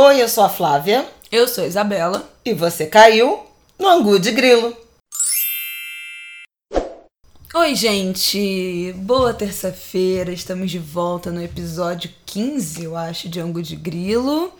Oi, eu sou a Flávia. Eu sou a Isabela. E você caiu no Angu de Grilo. Oi, gente! Boa terça-feira, estamos de volta no episódio 15, eu acho, de Angu de Grilo.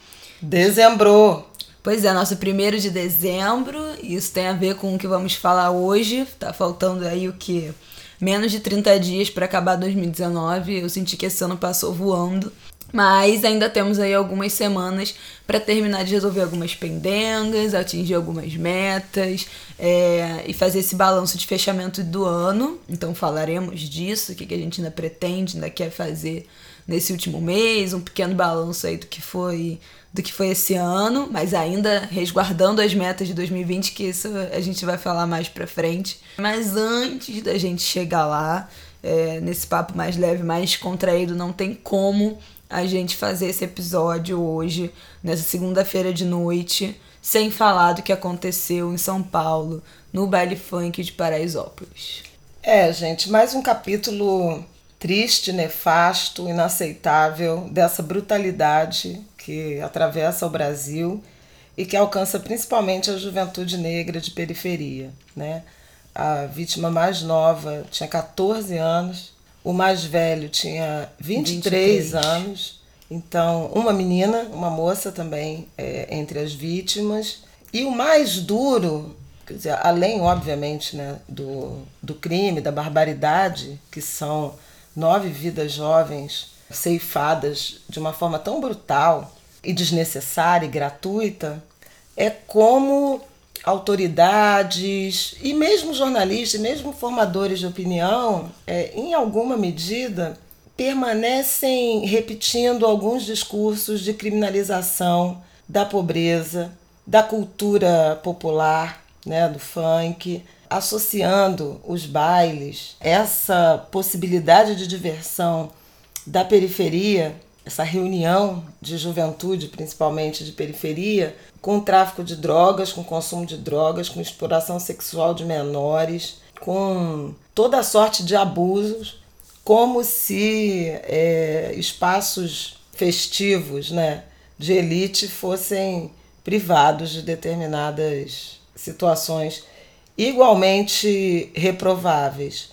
Dezembro! Pois é, nosso primeiro de dezembro, isso tem a ver com o que vamos falar hoje. Tá faltando aí o que? Menos de 30 dias para acabar 2019. Eu senti que esse ano passou voando. Mas ainda temos aí algumas semanas para terminar de resolver algumas pendengas, atingir algumas metas é, e fazer esse balanço de fechamento do ano. Então falaremos disso, o que, que a gente ainda pretende, ainda quer fazer nesse último mês, um pequeno balanço aí do que foi do que foi esse ano, mas ainda resguardando as metas de 2020, que isso a gente vai falar mais pra frente. Mas antes da gente chegar lá, é, nesse papo mais leve, mais contraído, não tem como a gente fazer esse episódio hoje, nessa segunda-feira de noite, sem falar do que aconteceu em São Paulo, no baile funk de Paraisópolis. É, gente, mais um capítulo triste, nefasto, inaceitável dessa brutalidade que atravessa o Brasil e que alcança principalmente a juventude negra de periferia, né? A vítima mais nova tinha 14 anos o mais velho tinha 23, 23. anos. Então, uma menina, uma moça também é, entre as vítimas. E o mais duro, quer dizer, além, obviamente, né, do, do crime, da barbaridade, que são nove vidas jovens ceifadas de uma forma tão brutal e desnecessária e gratuita, é como autoridades e mesmo jornalistas, mesmo formadores de opinião, é, em alguma medida, permanecem repetindo alguns discursos de criminalização da pobreza, da cultura popular, né, do funk, associando os bailes, essa possibilidade de diversão da periferia, essa reunião de juventude, principalmente de periferia, com tráfico de drogas, com consumo de drogas, com exploração sexual de menores, com toda sorte de abusos, como se é, espaços festivos né, de elite fossem privados de determinadas situações igualmente reprováveis.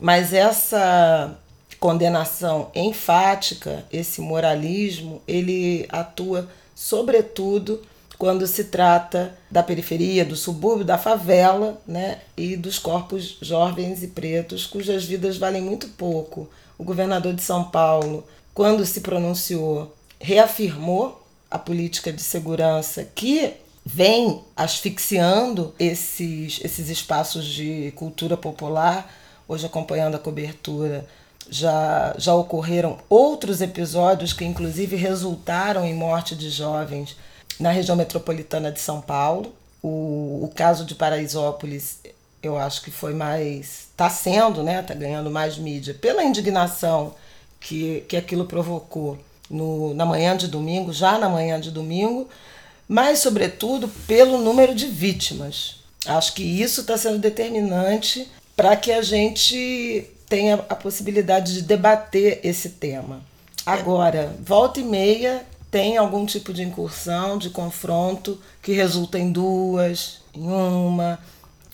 Mas essa condenação enfática, esse moralismo, ele atua sobretudo quando se trata da periferia, do subúrbio, da favela né, e dos corpos jovens e pretos, cujas vidas valem muito pouco. O governador de São Paulo, quando se pronunciou, reafirmou a política de segurança que vem asfixiando esses, esses espaços de cultura popular. Hoje, acompanhando a cobertura, já, já ocorreram outros episódios que, inclusive, resultaram em morte de jovens na região metropolitana de São Paulo. O, o caso de Paraisópolis, eu acho que foi mais. está sendo, né? Está ganhando mais mídia pela indignação que, que aquilo provocou no, na manhã de domingo, já na manhã de domingo, mas, sobretudo, pelo número de vítimas. Acho que isso está sendo determinante para que a gente tenha a possibilidade de debater esse tema. Agora, volta e meia tem algum tipo de incursão, de confronto, que resulta em duas, em uma,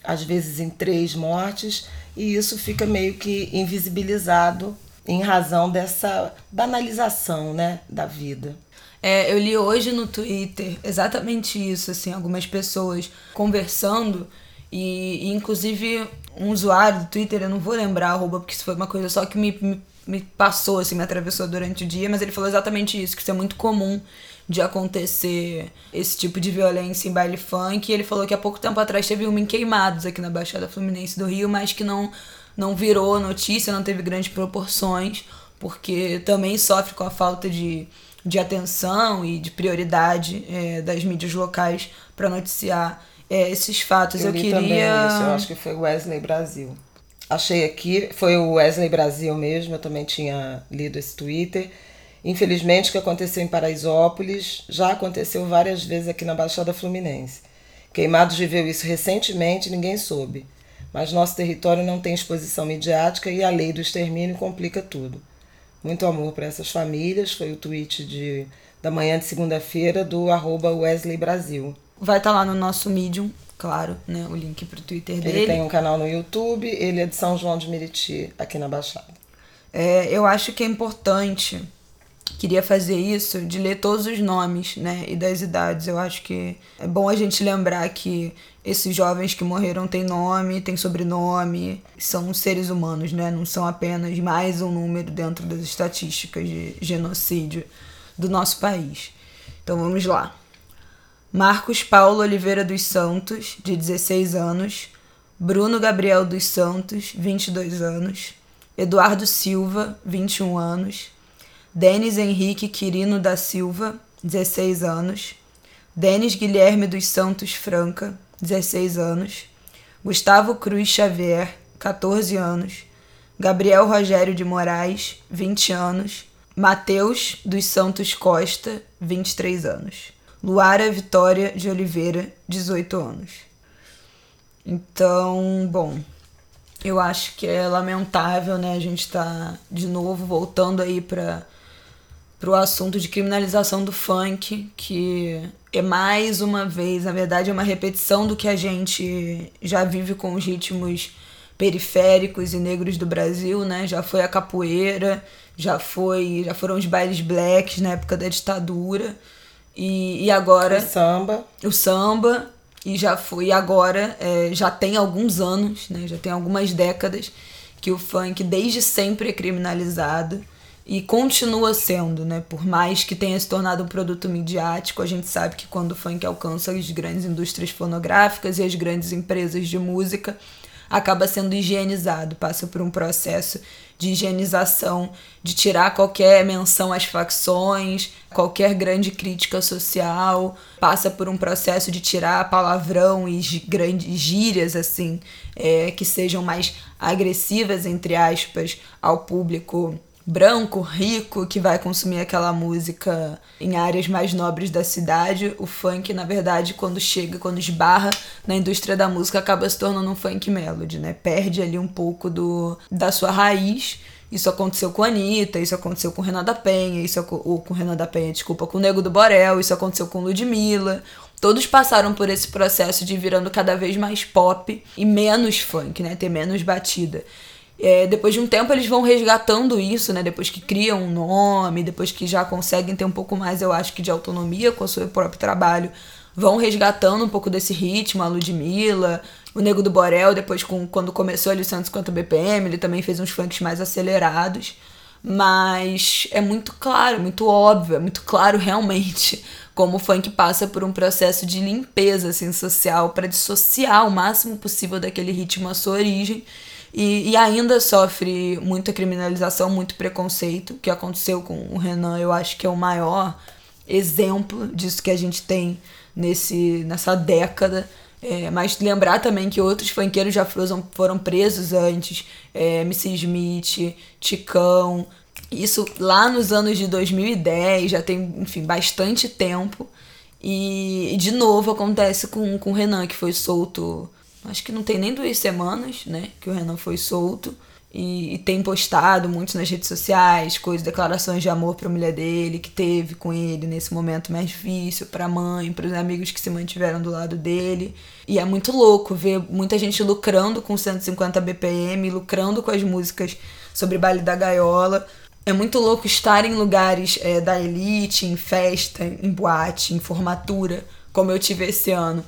às vezes em três mortes, e isso fica meio que invisibilizado em razão dessa banalização né, da vida. É, eu li hoje no Twitter exatamente isso, assim, algumas pessoas conversando e, e inclusive um usuário do Twitter, eu não vou lembrar arroba, porque isso foi uma coisa só que me, me me passou, assim, me atravessou durante o dia, mas ele falou exatamente isso, que isso é muito comum de acontecer esse tipo de violência em baile funk. E ele falou que há pouco tempo atrás teve uma em Queimados aqui na Baixada Fluminense do Rio, mas que não, não virou notícia, não teve grandes proporções, porque também sofre com a falta de, de atenção e de prioridade é, das mídias locais para noticiar é, esses fatos. Eu, eu queria. Também isso, eu acho que foi Wesley Brasil achei aqui, foi o Wesley Brasil mesmo, eu também tinha lido esse Twitter. Infelizmente, o que aconteceu em Paraisópolis já aconteceu várias vezes aqui na Baixada Fluminense. Queimados viveu isso recentemente, ninguém soube. Mas nosso território não tem exposição midiática e a lei do extermínio complica tudo. Muito amor para essas famílias, foi o tweet de, da manhã de segunda-feira do arroba Wesley Brasil. Vai estar tá lá no nosso Medium, claro, né? O link pro Twitter dele. Ele tem um canal no YouTube, ele é de São João de Meriti, aqui na Baixada. É, eu acho que é importante, queria fazer isso, de ler todos os nomes, né? E das idades. Eu acho que é bom a gente lembrar que esses jovens que morreram têm nome, têm sobrenome, são seres humanos, né? Não são apenas mais um número dentro das estatísticas de genocídio do nosso país. Então vamos lá. Marcos Paulo Oliveira dos Santos, de 16 anos. Bruno Gabriel dos Santos, 22 anos. Eduardo Silva, 21 anos. Denis Henrique Quirino da Silva, 16 anos. Denis Guilherme dos Santos Franca, 16 anos. Gustavo Cruz Xavier, 14 anos. Gabriel Rogério de Moraes, 20 anos. Mateus dos Santos Costa, 23 anos. Luara Vitória de Oliveira, 18 anos. Então, bom, eu acho que é lamentável, né? A gente tá de novo voltando aí para o assunto de criminalização do funk, que é mais uma vez, na verdade, é uma repetição do que a gente já vive com os ritmos periféricos e negros do Brasil, né? Já foi a capoeira, já foi, já foram os bailes blacks na época da ditadura. E, e agora. O samba. O samba. E já foi. E agora é, já tem alguns anos, né? Já tem algumas décadas que o funk desde sempre é criminalizado e continua sendo, né? Por mais que tenha se tornado um produto midiático, a gente sabe que quando o funk alcança as grandes indústrias fonográficas e as grandes empresas de música, acaba sendo higienizado, passa por um processo de higienização, de tirar qualquer menção às facções, qualquer grande crítica social, passa por um processo de tirar palavrão e grandes gírias assim, é, que sejam mais agressivas entre aspas ao público branco, rico, que vai consumir aquela música em áreas mais nobres da cidade. O funk, na verdade, quando chega, quando esbarra na indústria da música, acaba se tornando um funk melody, né? Perde ali um pouco do, da sua raiz. Isso aconteceu com a Anitta, isso aconteceu com Renata Penha, isso ou com Renata Penha, desculpa, com o Nego do Borel, isso aconteceu com Ludmilla. Todos passaram por esse processo de virando cada vez mais pop e menos funk, né? Ter menos batida. É, depois de um tempo eles vão resgatando isso, né? Depois que criam um nome, depois que já conseguem ter um pouco mais, eu acho que de autonomia com o seu próprio trabalho, vão resgatando um pouco desse ritmo, a Ludmilla, o Nego do Borel, depois com, quando começou o 150 BPM, ele também fez uns funks mais acelerados. Mas é muito claro, muito óbvio, é muito claro realmente como o funk passa por um processo de limpeza assim, social para dissociar o máximo possível daquele ritmo à sua origem e, e, ainda sofre muita criminalização, muito preconceito. O que aconteceu com o Renan, eu acho que é o maior exemplo disso que a gente tem nesse, nessa década. É, mas lembrar também que outros funkeiros já foram, foram presos antes, é, MC Smith, Ticão. Isso lá nos anos de 2010, já tem, enfim, bastante tempo. E, e de novo acontece com, com o Renan, que foi solto acho que não tem nem duas semanas, né, que o Renan foi solto. E, e, tem postado muito nas redes sociais, coisas, declarações de amor para a mulher dele, que teve com ele nesse momento mais difícil, para a mãe, para os amigos que se mantiveram do lado dele. E é muito louco ver muita gente lucrando com 150 BPM, lucrando com as músicas sobre baile da gaiola. É muito louco estar em lugares é, da elite, em festa, em boate, em formatura, como eu tive esse ano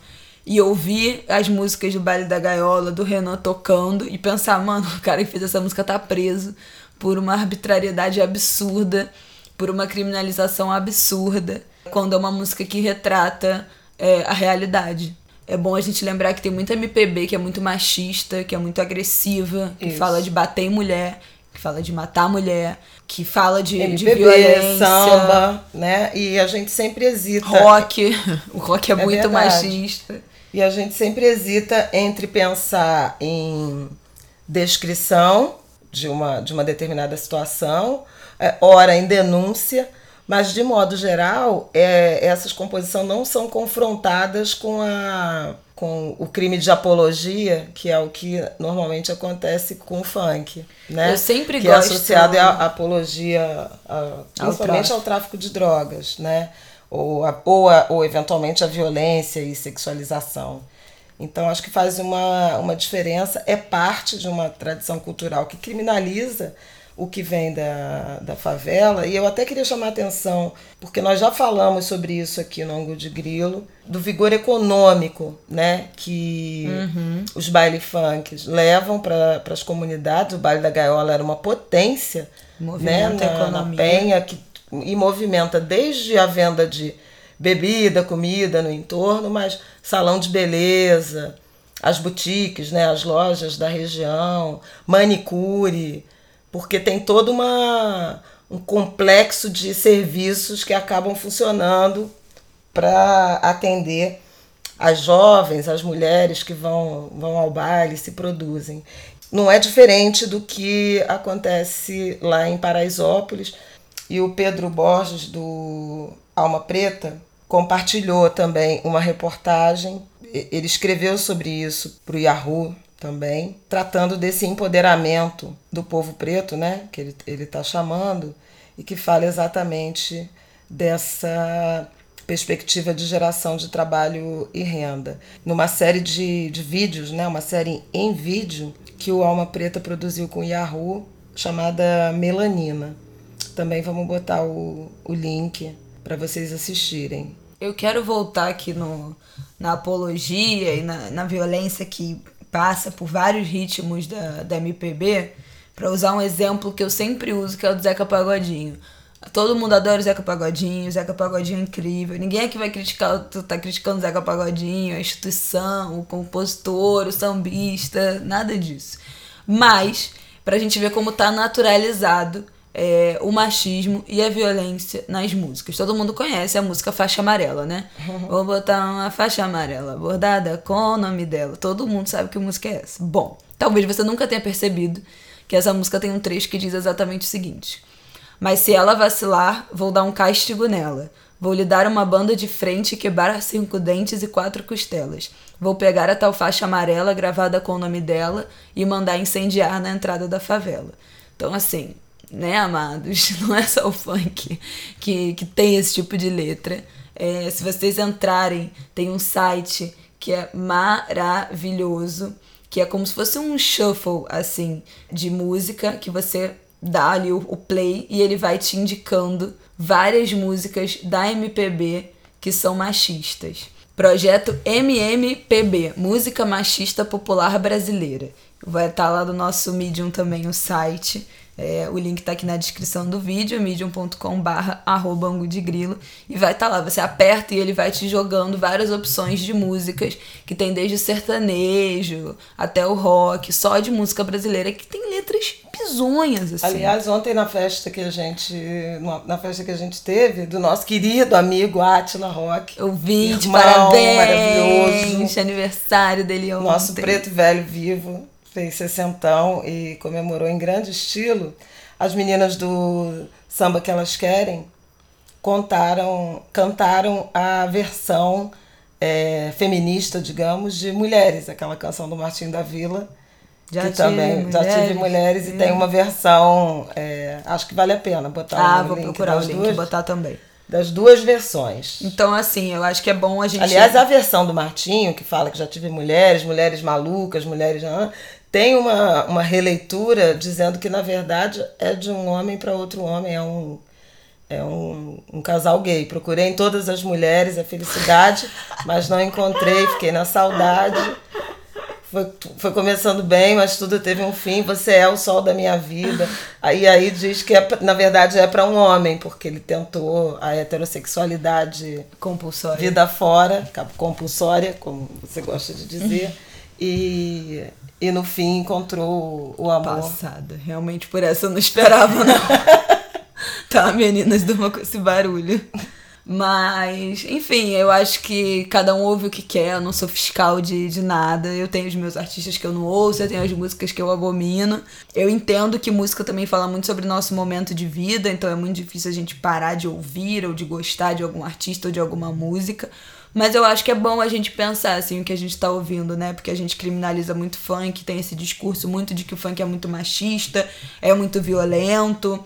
e ouvir as músicas do Baile da Gaiola, do Renan tocando e pensar, mano, o cara que fez essa música tá preso por uma arbitrariedade absurda, por uma criminalização absurda, quando é uma música que retrata é, a realidade. É bom a gente lembrar que tem muita MPB que é muito machista, que é muito agressiva, que Isso. fala de bater em mulher, que fala de matar a mulher, que fala de, MPB, de violência. samba, né? E a gente sempre hesita. Rock. O rock é, é muito verdade. machista. E a gente sempre hesita entre pensar em descrição de uma, de uma determinada situação, é, ora em denúncia, Mas, de modo geral, é, essas composições não são confrontadas com, a, com o crime de apologia, que é o que normalmente acontece com o funk. Né? Eu sempre que gosto... é associado à apologia, a, principalmente ao tráfico de drogas, né? Ou, a, ou, a, ou eventualmente a violência e sexualização. Então, acho que faz uma, uma diferença, é parte de uma tradição cultural que criminaliza o que vem da, da favela. E eu até queria chamar a atenção, porque nós já falamos sobre isso aqui no Ângulo de Grilo, do vigor econômico né, que uhum. os baile funks levam para as comunidades. O baile da gaiola era uma potência né, na, na penha que, e movimenta desde a venda de bebida, comida no entorno, mas salão de beleza, as boutiques, né, as lojas da região, manicure porque tem todo uma, um complexo de serviços que acabam funcionando para atender as jovens, as mulheres que vão, vão ao baile, se produzem. Não é diferente do que acontece lá em Paraisópolis. E o Pedro Borges, do Alma Preta, compartilhou também uma reportagem. Ele escreveu sobre isso para o Yahoo também, tratando desse empoderamento do povo preto, né, que ele está chamando, e que fala exatamente dessa perspectiva de geração de trabalho e renda. Numa série de, de vídeos, né, uma série em vídeo que o Alma Preta produziu com o Yahoo, chamada Melanina. Também vamos botar o, o link para vocês assistirem. Eu quero voltar aqui no, na apologia e na, na violência que passa por vários ritmos da, da MPB, para usar um exemplo que eu sempre uso, que é o do Zeca Pagodinho. Todo mundo adora o Zeca Pagodinho, o Zeca Pagodinho é incrível. Ninguém aqui vai criticar, tu tá criticando o Zeca Pagodinho, a instituição, o compositor, o sambista, nada disso. Mas, pra gente ver como tá naturalizado é, o machismo e a violência nas músicas. Todo mundo conhece a música Faixa Amarela, né? Vou botar uma faixa amarela bordada com o nome dela. Todo mundo sabe que música é essa. Bom, talvez você nunca tenha percebido que essa música tem um trecho que diz exatamente o seguinte: Mas se ela vacilar, vou dar um castigo nela. Vou lhe dar uma banda de frente e quebrar cinco dentes e quatro costelas. Vou pegar a tal faixa amarela gravada com o nome dela e mandar incendiar na entrada da favela. Então, assim, né, amados? Não é só o funk que, que tem esse tipo de letra. É, se vocês entrarem, tem um site que é maravilhoso, que é como se fosse um shuffle, assim, de música, que você dá ali o, o play e ele vai te indicando várias músicas da MPB que são machistas. Projeto MMPB, Música Machista Popular Brasileira. Vai estar lá no nosso Medium também o site. É, o link está aqui na descrição do vídeo, medium.com/barra de grilo, e vai estar tá lá. Você aperta e ele vai te jogando várias opções de músicas que tem desde sertanejo até o rock, só de música brasileira, que tem letras bizonhas. Assim. Aliás, ontem na festa que a gente. Na festa que a gente teve, do nosso querido amigo Atila Rock. O vídeo, parabéns! Maravilhoso. Aniversário dele ontem. Nosso preto velho vivo fez sessentão e comemorou em grande estilo, as meninas do Samba Que Elas Querem contaram, cantaram a versão é, feminista, digamos, de Mulheres, aquela canção do Martinho da Vila. Já que também mulheres, já tive mulheres e tem uma versão, é, acho que vale a pena botar ah, o vou link procurar o link duas, botar também das duas versões. Então, assim, eu acho que é bom a gente. Aliás, a versão do Martinho, que fala que já tive mulheres, mulheres malucas, mulheres. Tem uma, uma releitura dizendo que, na verdade, é de um homem para outro homem, é um, é um, um casal gay. Procurei em todas as mulheres a felicidade, mas não encontrei, fiquei na saudade. Foi, foi começando bem, mas tudo teve um fim. Você é o sol da minha vida. Aí aí diz que é, na verdade é para um homem, porque ele tentou a heterossexualidade compulsória, vida fora, compulsória, como você gosta de dizer. E e no fim encontrou o amor. Passada. Realmente por essa eu não esperava, não. tá, meninas, durma com esse barulho. Mas, enfim, eu acho que cada um ouve o que quer, eu não sou fiscal de, de nada. Eu tenho os meus artistas que eu não ouço, eu tenho as músicas que eu abomino. Eu entendo que música também fala muito sobre o nosso momento de vida, então é muito difícil a gente parar de ouvir ou de gostar de algum artista ou de alguma música. Mas eu acho que é bom a gente pensar assim o que a gente tá ouvindo, né? Porque a gente criminaliza muito funk, tem esse discurso muito de que o funk é muito machista, é muito violento,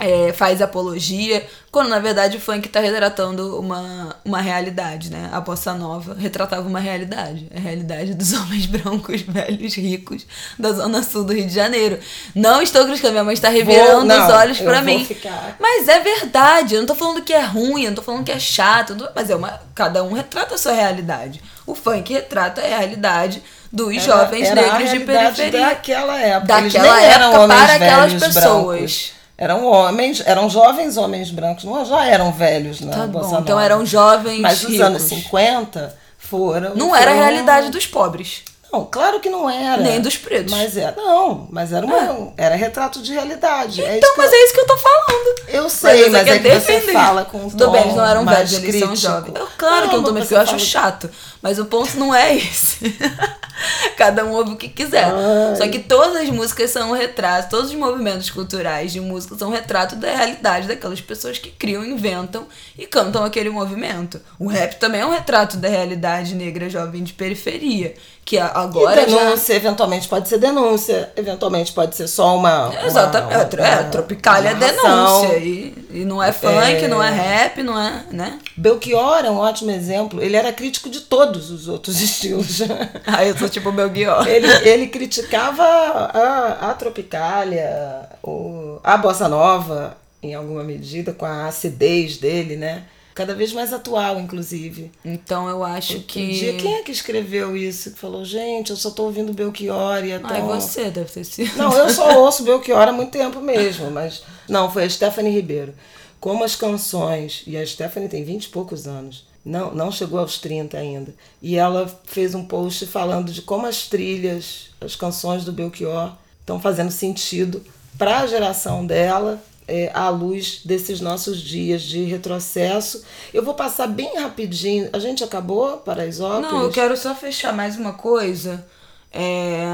é, faz apologia, quando na verdade o funk está retratando uma, uma realidade, né? A bossa nova retratava uma realidade, a realidade dos homens brancos, velhos, ricos da zona sul do Rio de Janeiro. Não estou criticando, minha mãe está revirando não, os olhos para mim. Ficar... Mas é verdade, eu não tô falando que é ruim, eu não tô falando que é chato, mas é uma cada um retrata a sua realidade. O funk retrata a realidade dos era, jovens era negros de periferia daquela época. Daquela época para aquelas pessoas. Brancos. Eram homens, eram jovens homens brancos, não já eram velhos na tá bom. Então eram jovens Mas nos anos 50 foram. Não foram... era a realidade dos pobres. Não, claro que não era. Nem dos pretos. Mas é, não, mas era uma, é. era retrato de realidade. É então, é mas eu, é isso que eu tô falando. Eu sei, mas, mas é que defender. você fala com Tudo bem, eles não eram velhos, eles são jovens. Eu, claro não, que eu não tô porque eu acho chato. Mas o ponto não é esse. Cada um ouve o que quiser. Ai. Só que todas as músicas são um retrato, todos os movimentos culturais de música são um retrato da realidade daquelas pessoas que criam, inventam e cantam aquele movimento. O rap também é um retrato da realidade negra jovem de periferia. Que agora. E denúncia, já... eventualmente pode ser denúncia, eventualmente pode ser só uma. Exatamente. Uma, uma, é, Tropicália é denúncia. E, e não é funk, é... não é rap, não é. né? Belchior é um ótimo exemplo. Ele era crítico de todos os outros estilos. ah, eu sou tipo Belchior. Ele, ele criticava a, a Tropicália, o, a Bossa Nova, em alguma medida, com a acidez dele, né? Cada vez mais atual, inclusive. Então eu acho Outro que. Dia, quem é que escreveu isso? Que falou, gente, eu só tô ouvindo Belchior e é tão... Ah, você deve ter sido. Não, eu só ouço Belchior há muito tempo mesmo, mas. Não, foi a Stephanie Ribeiro. Como as canções, e a Stephanie tem vinte e poucos anos, não, não chegou aos 30 ainda. E ela fez um post falando de como as trilhas, as canções do Belchior estão fazendo sentido para a geração dela é, à luz desses nossos dias de retrocesso. Eu vou passar bem rapidinho. A gente acabou, Paraisópolis? Não, eu quero só fechar mais uma coisa. É,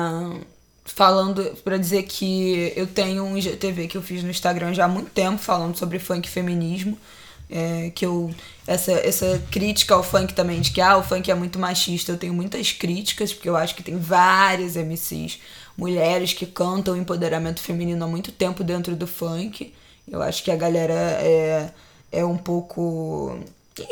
falando para dizer que eu tenho um IGTV que eu fiz no Instagram já há muito tempo falando sobre funk e feminismo. É, que eu essa, essa crítica ao funk também de que ah, o funk é muito machista. Eu tenho muitas críticas porque eu acho que tem várias MCs mulheres que cantam empoderamento feminino há muito tempo dentro do funk. Eu acho que a galera é, é um pouco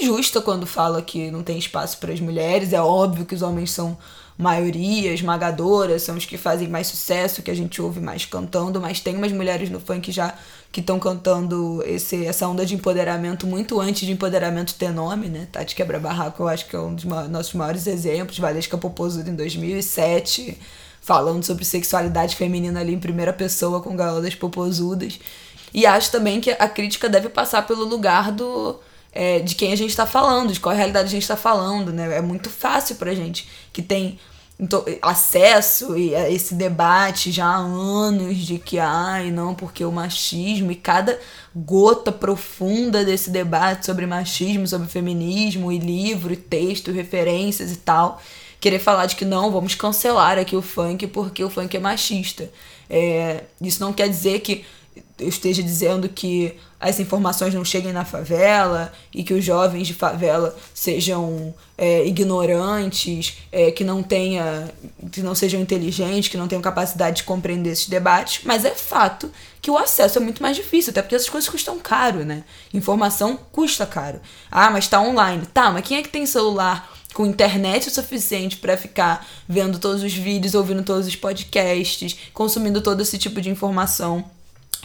injusta quando fala que não tem espaço para as mulheres. É óbvio que os homens são maioria esmagadora, são os que fazem mais sucesso, que a gente ouve mais cantando, mas tem umas mulheres no funk já que estão cantando esse, essa onda de empoderamento muito antes de empoderamento ter nome, né? Tati Quebra Barraco, eu acho que é um dos nossos maiores exemplos, Valesca Popozuda em 2007, falando sobre sexualidade feminina ali em primeira pessoa com Galodas Popozudas. E acho também que a crítica deve passar pelo lugar do é, de quem a gente está falando, de qual realidade a gente está falando, né? É muito fácil pra gente que tem acesso a esse debate já há anos de que ai não porque o machismo e cada gota profunda desse debate sobre machismo sobre feminismo e livro e texto referências e tal querer falar de que não vamos cancelar aqui o funk porque o funk é machista é, isso não quer dizer que eu esteja dizendo que as informações não cheguem na favela e que os jovens de favela sejam é, ignorantes, é, que não tenha, que não sejam inteligentes, que não tenham capacidade de compreender esses debates, mas é fato que o acesso é muito mais difícil, até porque essas coisas custam caro, né? Informação custa caro. Ah, mas tá online. Tá, mas quem é que tem celular com internet o suficiente para ficar vendo todos os vídeos, ouvindo todos os podcasts, consumindo todo esse tipo de informação?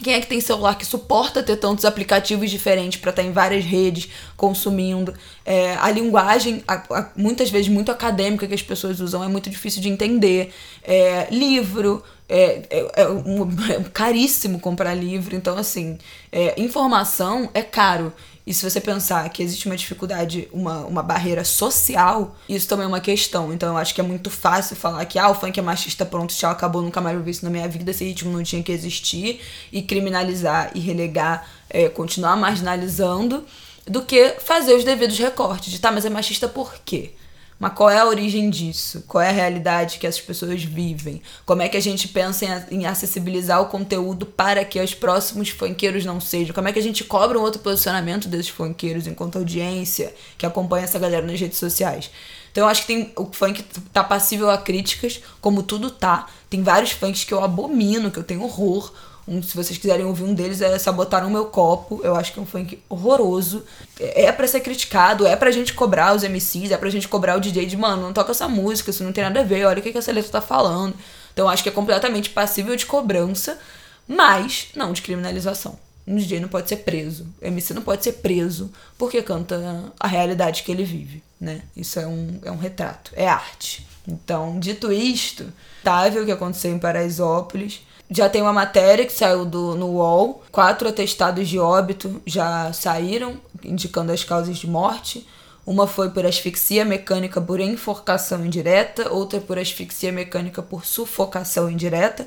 Quem é que tem celular que suporta ter tantos aplicativos diferentes para estar tá em várias redes consumindo? É, a linguagem, a, a, muitas vezes muito acadêmica que as pessoas usam, é muito difícil de entender. É, livro, é, é, é, um, é, caríssimo comprar livro. Então, assim, é, informação é caro. E se você pensar que existe uma dificuldade, uma, uma barreira social, isso também é uma questão. Então eu acho que é muito fácil falar que ah, o funk é machista, pronto, tchau, acabou, nunca mais vou ver isso na minha vida, esse ritmo não tinha que existir, e criminalizar e relegar, é, continuar marginalizando. do que fazer os devidos recortes de tá, mas é machista por quê? Mas qual é a origem disso? Qual é a realidade que essas pessoas vivem? Como é que a gente pensa em, acessibilizar o conteúdo para que os próximos funkeiros não sejam? Como é que a gente cobra um outro posicionamento desses funkeiros enquanto audiência que acompanha essa galera nas redes sociais? Então eu acho que tem o funk tá passível a críticas, como tudo tá. Tem vários funks que eu abomino, que eu tenho horror. Um, se vocês quiserem ouvir um deles, é Sabotaram Meu Copo. Eu acho que é um funk horroroso. É, é para ser criticado, é pra gente cobrar os MCs, é pra gente cobrar o DJ de, mano, não toca essa música, isso não tem nada a ver, olha o que, que essa letra tá falando. Então acho que é completamente passível de cobrança, mas não de criminalização. Um DJ não pode ser preso, o MC não pode ser preso porque canta a realidade que ele vive, né? Isso é um, é um retrato, é arte. Então, dito isto, tá, o que aconteceu em Paraisópolis já tem uma matéria que saiu do, no UOL. Quatro atestados de óbito já saíram, indicando as causas de morte. Uma foi por asfixia mecânica por enforcação indireta, outra por asfixia mecânica por sufocação indireta,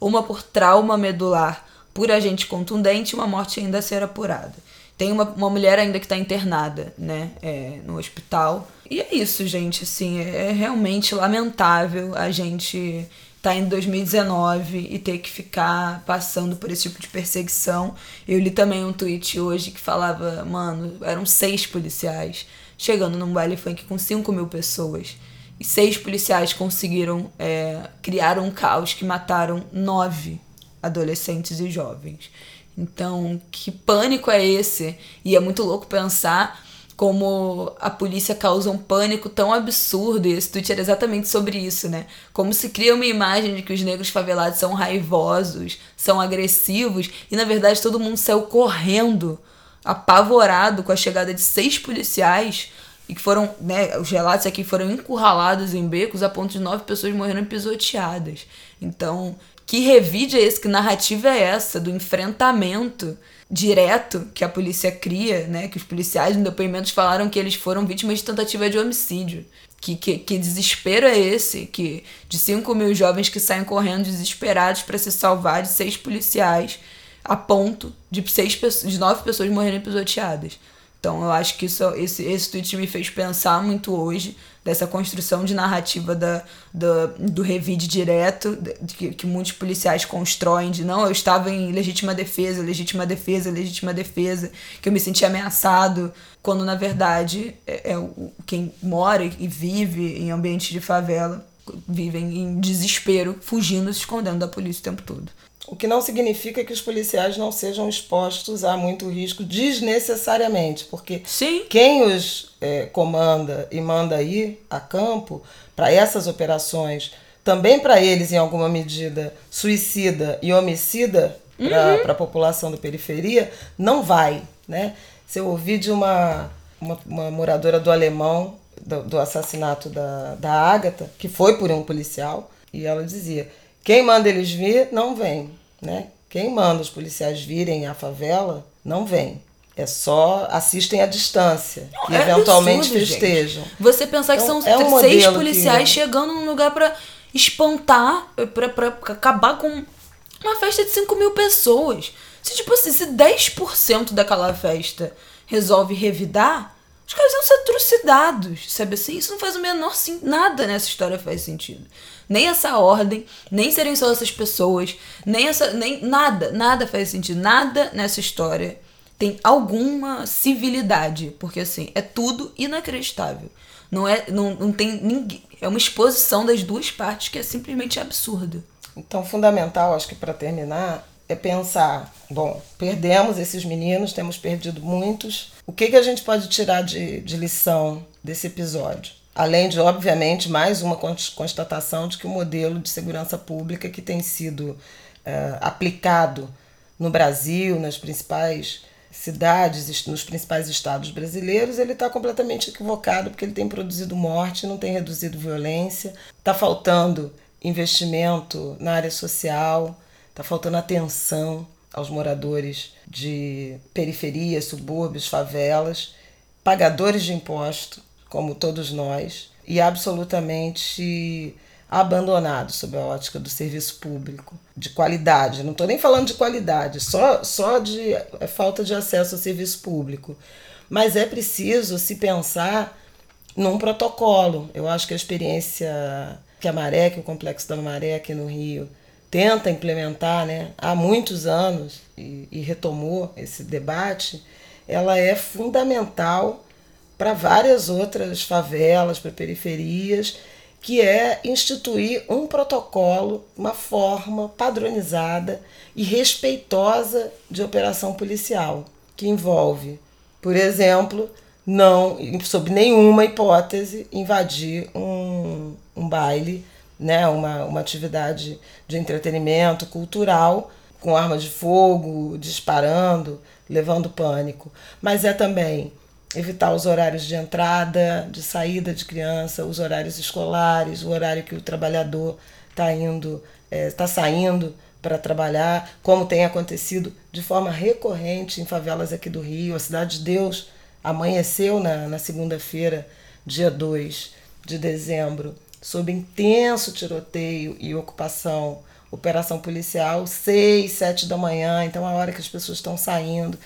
uma por trauma medular por agente contundente e uma morte ainda a ser apurada. Tem uma, uma mulher ainda que está internada, né, é, no hospital. E é isso, gente, assim, é realmente lamentável a gente tá em 2019 e ter que ficar passando por esse tipo de perseguição. Eu li também um tweet hoje que falava, mano, eram seis policiais chegando num baile funk com 5 mil pessoas. E seis policiais conseguiram é, criar um caos que mataram nove adolescentes e jovens. Então, que pânico é esse? E é muito louco pensar como a polícia causa um pânico tão absurdo, e esse tweet era exatamente sobre isso, né? Como se cria uma imagem de que os negros favelados são raivosos, são agressivos, e na verdade todo mundo saiu correndo, apavorado com a chegada de seis policiais, e que foram, né, os relatos aqui foram encurralados em becos a ponto de nove pessoas morrendo pisoteadas. Então, que revide é esse? Que narrativa é essa do enfrentamento direto que a polícia cria, né? Que os policiais em depoimentos falaram que eles foram vítimas de tentativa de homicídio. Que, que, que desespero é esse? Que de 5 mil jovens que saem correndo desesperados para se salvar de seis policiais, a ponto de, seis, de nove pessoas morrerem pisoteadas. Então eu acho que isso, esse, esse tweet me fez pensar muito hoje dessa construção de narrativa da, da, do revide direto, que, que muitos policiais constroem de não, eu estava em legítima defesa, legítima defesa, legítima defesa, que eu me senti ameaçado, quando na verdade é, é quem mora e vive em ambiente de favela vivem em desespero, fugindo, se escondendo da polícia o tempo todo. O que não significa que os policiais não sejam expostos a muito risco desnecessariamente, porque Sim. quem os é, comanda e manda ir a campo para essas operações, também para eles, em alguma medida, suicida e homicida para uhum. a população da periferia, não vai. Né? Se eu ouvi de uma, uma, uma moradora do Alemão, do, do assassinato da, da Ágata, que foi por um policial, e ela dizia quem manda eles vir, não vem. Né? Quem manda os policiais virem à favela, não vem. É só assistem à distância e é eventualmente absurdo, festejam. Gente. Você pensar então, que são é um seis policiais que... chegando num lugar para espantar, para acabar com uma festa de 5 mil pessoas. Se, tipo assim, se 10% daquela festa resolve revidar, os caras iam ser trucidados, sabe assim? Isso não faz o menor sentido. Nada nessa história faz sentido nem essa ordem, nem serem só essas pessoas, nem essa. nem nada, nada faz sentido. Nada nessa história tem alguma civilidade. Porque assim, é tudo inacreditável. Não é. Não, não tem ninguém. É uma exposição das duas partes que é simplesmente absurda. Então, fundamental, acho que para terminar, é pensar: bom, perdemos esses meninos, temos perdido muitos. O que, que a gente pode tirar de, de lição desse episódio? Além de, obviamente, mais uma constatação de que o modelo de segurança pública que tem sido uh, aplicado no Brasil, nas principais cidades, nos principais estados brasileiros, ele está completamente equivocado porque ele tem produzido morte, não tem reduzido violência, está faltando investimento na área social, está faltando atenção aos moradores de periferias, subúrbios, favelas, pagadores de imposto como todos nós, e absolutamente abandonado sob a ótica do serviço público, de qualidade. Não estou nem falando de qualidade, só, só de é, falta de acesso ao serviço público. Mas é preciso se pensar num protocolo. Eu acho que a experiência que a Maré, que o Complexo da Maré aqui no Rio, tenta implementar né, há muitos anos e, e retomou esse debate, ela é fundamental para várias outras favelas, para periferias, que é instituir um protocolo, uma forma padronizada e respeitosa de operação policial, que envolve, por exemplo, não, sob nenhuma hipótese, invadir um, um baile, né, uma, uma atividade de entretenimento cultural com armas de fogo, disparando, levando pânico. Mas é também evitar os horários de entrada, de saída de criança, os horários escolares, o horário que o trabalhador está indo, está é, saindo para trabalhar, como tem acontecido de forma recorrente em favelas aqui do Rio. A Cidade de Deus amanheceu na, na segunda-feira, dia 2 de dezembro, sob intenso tiroteio e ocupação, operação policial, 6, 7 da manhã, então a hora que as pessoas estão saindo.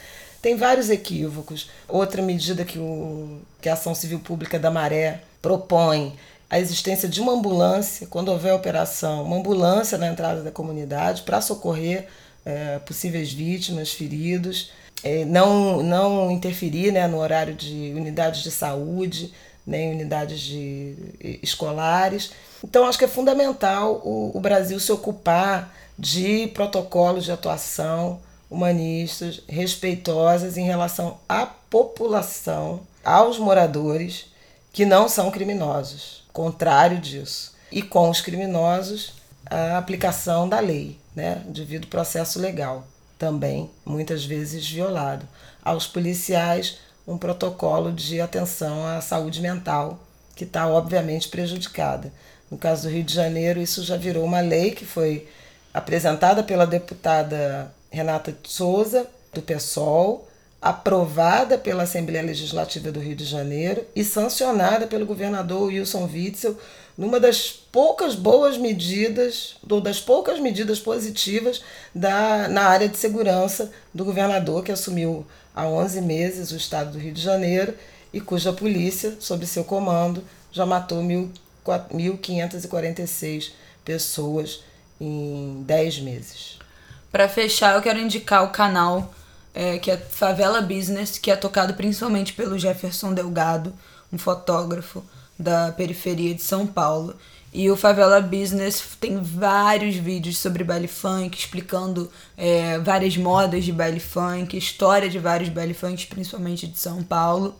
Tem vários equívocos. Outra medida que, o, que a Ação Civil Pública da Maré propõe a existência de uma ambulância, quando houver operação, uma ambulância na entrada da comunidade para socorrer é, possíveis vítimas, feridos é, não, não interferir né, no horário de unidades de saúde, nem unidades de, escolares. Então, acho que é fundamental o, o Brasil se ocupar de protocolos de atuação humanistas, respeitosas em relação à população, aos moradores que não são criminosos, contrário disso. E com os criminosos, a aplicação da lei, né, devido ao processo legal também muitas vezes violado. Aos policiais, um protocolo de atenção à saúde mental, que está obviamente prejudicada. No caso do Rio de Janeiro, isso já virou uma lei que foi apresentada pela deputada Renata Souza, do PSOL, aprovada pela Assembleia Legislativa do Rio de Janeiro e sancionada pelo governador Wilson Witzel numa das poucas boas medidas, ou das poucas medidas positivas da, na área de segurança do governador, que assumiu há 11 meses o estado do Rio de Janeiro e cuja polícia, sob seu comando, já matou 1.546 pessoas em 10 meses. Para fechar, eu quero indicar o canal é, que é Favela Business, que é tocado principalmente pelo Jefferson Delgado, um fotógrafo da periferia de São Paulo. E o Favela Business tem vários vídeos sobre baile funk, explicando é, várias modas de baile funk, história de vários baile funks, principalmente de São Paulo.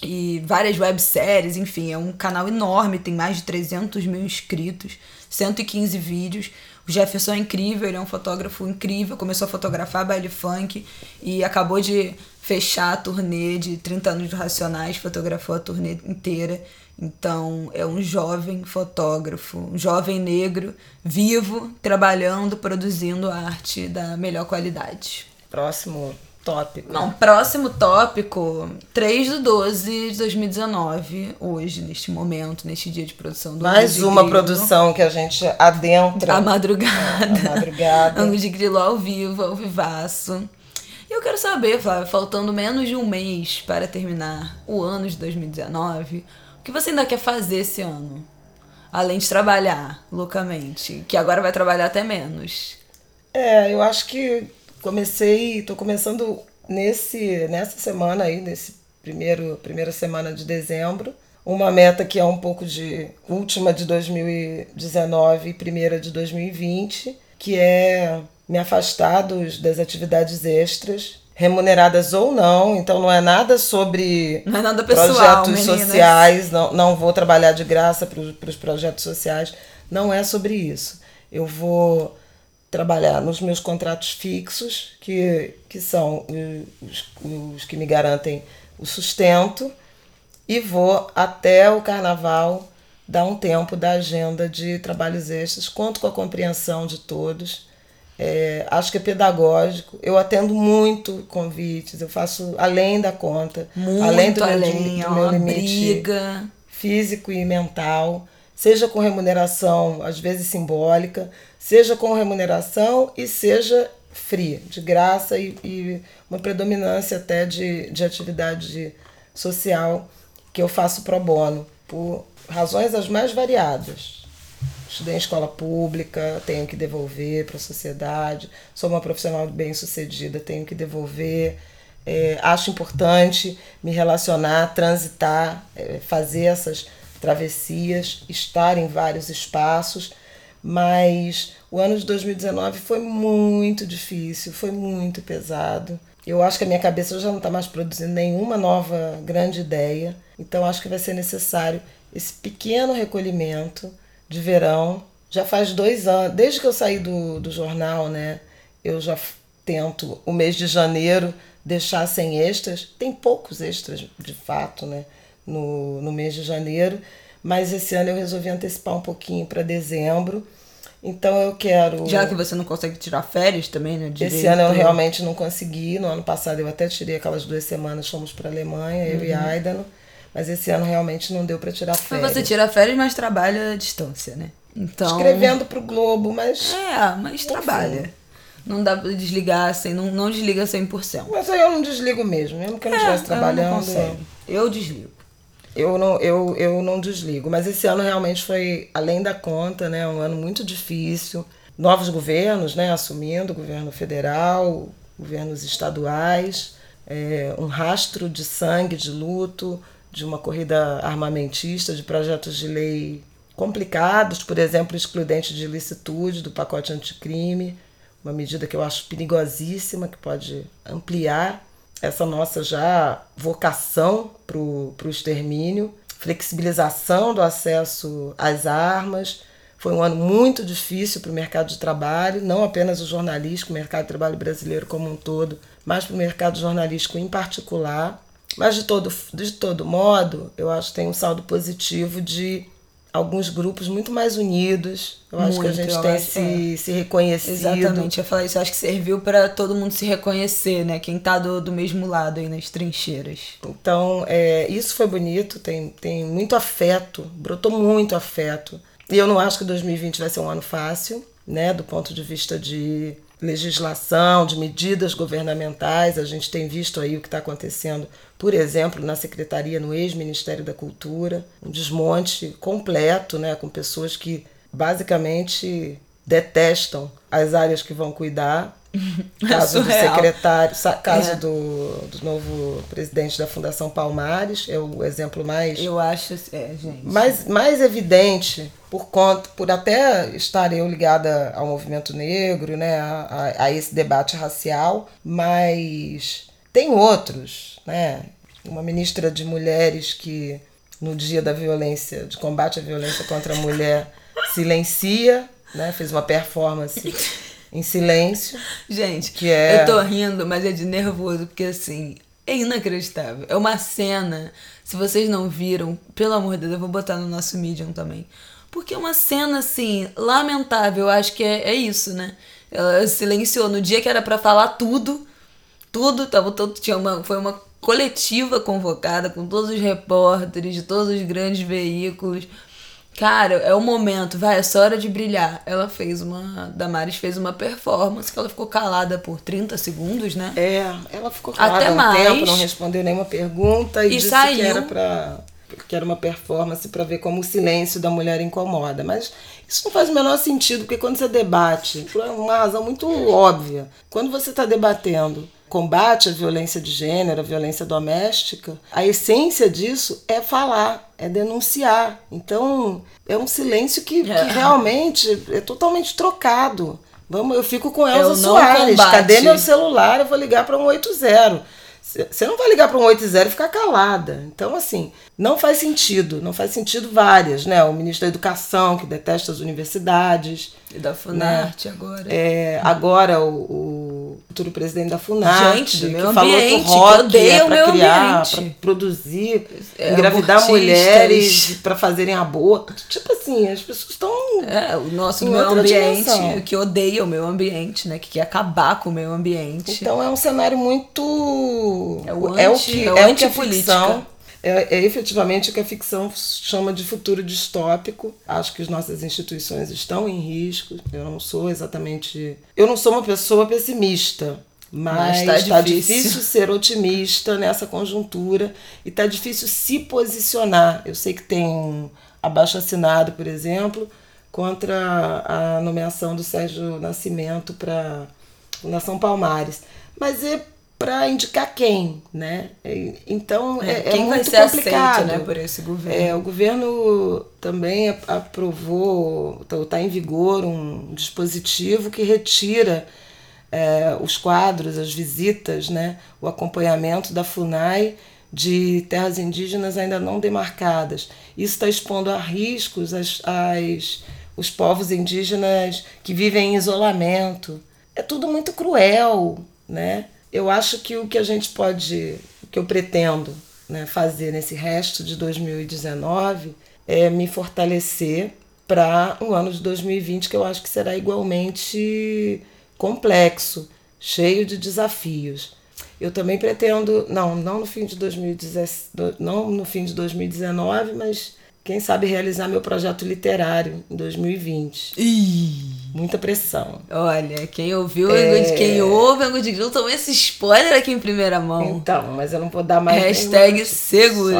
E várias webséries, enfim, é um canal enorme, tem mais de 300 mil inscritos, 115 vídeos. O Jefferson é incrível, ele é um fotógrafo incrível, começou a fotografar baile funk e acabou de fechar a turnê de 30 anos de Racionais, fotografou a turnê inteira. Então, é um jovem fotógrafo, um jovem negro, vivo, trabalhando, produzindo arte da melhor qualidade. Próximo tópico. Não, próximo tópico, 3 do 12 de 2019, hoje, neste momento, neste dia de produção do Mais uma Grilo. produção que a gente adentra. A madrugada. A madrugada. Ango de Grilo ao vivo, ao vivaço. E eu quero saber, Flávia, faltando menos de um mês para terminar o ano de 2019 que você ainda quer fazer esse ano? Além de trabalhar loucamente, que agora vai trabalhar até menos. É, eu acho que comecei, tô começando nesse nessa semana aí, nesse primeiro primeira semana de dezembro, uma meta que é um pouco de última de 2019 e primeira de 2020, que é me afastar dos, das atividades extras remuneradas ou não, então não é nada sobre é nada pessoal, projetos meninas. sociais, não, não vou trabalhar de graça para os projetos sociais, não é sobre isso. Eu vou trabalhar nos meus contratos fixos, que, que são os, os que me garantem o sustento, e vou até o carnaval dar um tempo da agenda de trabalhos extras, conto com a compreensão de todos é, acho que é pedagógico. Eu atendo muito convites, eu faço além da conta, muito além do, além, do, do meu limite briga. físico e mental, seja com remuneração, às vezes simbólica, seja com remuneração e seja free, de graça e, e uma predominância até de, de atividade social que eu faço pro bono, por razões as mais variadas. Estudei em escola pública, tenho que devolver para a sociedade. Sou uma profissional bem-sucedida, tenho que devolver. É, acho importante me relacionar, transitar, é, fazer essas travessias, estar em vários espaços, mas o ano de 2019 foi muito difícil, foi muito pesado. Eu acho que a minha cabeça já não está mais produzindo nenhuma nova grande ideia, então acho que vai ser necessário esse pequeno recolhimento de verão. Já faz dois anos, desde que eu saí do, do jornal, né? Eu já tento o mês de janeiro deixar sem extras. Tem poucos extras, de fato, né? No, no mês de janeiro. Mas esse ano eu resolvi antecipar um pouquinho para dezembro. Então eu quero. Já que você não consegue tirar férias também, né? Direito. Esse ano eu realmente não consegui. No ano passado eu até tirei aquelas duas semanas, fomos para Alemanha, eu uhum. e Aidano. Mas esse ano realmente não deu para tirar férias. Mas você tira férias, mas trabalha à distância, né? Então... Escrevendo pro Globo, mas. É, mas Enfim. trabalha. Não dá pra desligar assim, não, não desliga 100%. Mas aí eu não desligo mesmo, mesmo que eu não estivesse é, trabalhando. Eu, eu desligo. Eu não, eu, eu não desligo. Mas esse ano realmente foi além da conta, né? Um ano muito difícil. Novos governos, né? Assumindo, governo federal, governos estaduais, é, um rastro de sangue, de luto, de uma corrida armamentista, de projetos de lei complicados, por exemplo, excludente de ilicitude do pacote anticrime, uma medida que eu acho perigosíssima, que pode ampliar essa nossa já vocação para o extermínio, flexibilização do acesso às armas. Foi um ano muito difícil para o mercado de trabalho, não apenas o jornalístico, o mercado de trabalho brasileiro como um todo, mas para o mercado jornalístico em particular. Mas de todo, de todo modo, eu acho que tem um saldo positivo de alguns grupos muito mais unidos. Eu muito, acho que a gente tem acho, se, é. se reconhecido. Exatamente, eu falei isso. Eu acho que serviu para todo mundo se reconhecer, né? Quem tá do, do mesmo lado aí nas trincheiras. Então, é, isso foi bonito, tem, tem muito afeto, brotou muito afeto. E eu não acho que 2020 vai ser um ano fácil, né? Do ponto de vista de legislação, de medidas governamentais. A gente tem visto aí o que está acontecendo, por exemplo, na Secretaria, no ex-Ministério da Cultura, um desmonte completo, né, com pessoas que basicamente detestam as áreas que vão cuidar Caso do secretário, caso é. do, do novo presidente da Fundação Palmares, é o exemplo mais. Eu acho, é, gente. Mais, mais evidente, por conta, por até estar eu ligada ao movimento negro, né, a, a, a esse debate racial, mas tem outros, né? Uma ministra de mulheres que no dia da violência, de combate à violência contra a mulher, silencia, né? Fez uma performance em silêncio. Gente, que é... eu tô rindo, mas é de nervoso, porque assim, é inacreditável. É uma cena. Se vocês não viram, pelo amor de Deus, eu vou botar no nosso Medium também. Porque é uma cena, assim, lamentável. Eu acho que é, é isso, né? Ela silenciou no dia que era para falar tudo. Tudo, tava todo. Tinha uma, foi uma coletiva convocada com todos os repórteres de todos os grandes veículos Cara, é o momento, vai, é só hora de brilhar. Ela fez uma. Damares fez uma performance que ela ficou calada por 30 segundos, né? É, ela ficou calada Até um mais. tempo, não respondeu nenhuma pergunta e, e disse saiu. que era pra. Que era uma performance para ver como o silêncio da mulher incomoda. Mas isso não faz o menor sentido, porque quando você debate, por uma razão muito óbvia, quando você está debatendo combate à violência de gênero, à violência doméstica, a essência disso é falar, é denunciar. Então, é um silêncio que, que é. realmente é totalmente trocado. Vamos, eu fico com Elza Soares. Combate. Cadê meu celular? Eu vou ligar para um 80. Você não vai ligar para um 80 e ficar calada. Então, assim, não faz sentido. Não faz sentido várias, né? O ministro da Educação, que detesta as universidades. E da Funarte né? agora. É, agora o, o futuro presidente da Funarte. Gente, do meu que ambiente, falou que o rock é para criar, para produzir, é, engravidar mulheres para fazerem aborto. Tipo assim, as pessoas estão. É, o nosso meio ambiente, dimensão. que odeia o meio ambiente, né? Que quer acabar com o meio ambiente. Então é um cenário muito é o, anti, é o que é, é o que a ficção é, é, efetivamente o que a ficção chama de futuro distópico. Acho que as nossas instituições estão em risco. Eu não sou exatamente. Eu não sou uma pessoa pessimista. Mas está tá difícil. difícil ser otimista nessa conjuntura e está difícil se posicionar. Eu sei que tem um abaixo assinado, por exemplo, contra a nomeação do Sérgio Nascimento para a Fundação Palmares. Mas é para indicar quem, né? Então é, é, quem é muito vai ser complicado, aceito, né, por esse governo. É, o governo também aprovou, está tá em vigor um dispositivo que retira é, os quadros, as visitas, né, o acompanhamento da Funai de terras indígenas ainda não demarcadas. Isso está expondo a riscos as, as, os povos indígenas que vivem em isolamento. É tudo muito cruel, né? Eu acho que o que a gente pode, o que eu pretendo né, fazer nesse resto de 2019 é me fortalecer para um ano de 2020 que eu acho que será igualmente complexo, cheio de desafios. Eu também pretendo, não, não no fim de 2017, não no fim de 2019, mas quem sabe realizar meu projeto literário em 2020. Ih. Muita pressão. Olha, quem ouviu, é... quem ouve Angu de Grilo tomou esse spoiler aqui em primeira mão. Então, mas eu não vou dar mais. Hashtag seguro.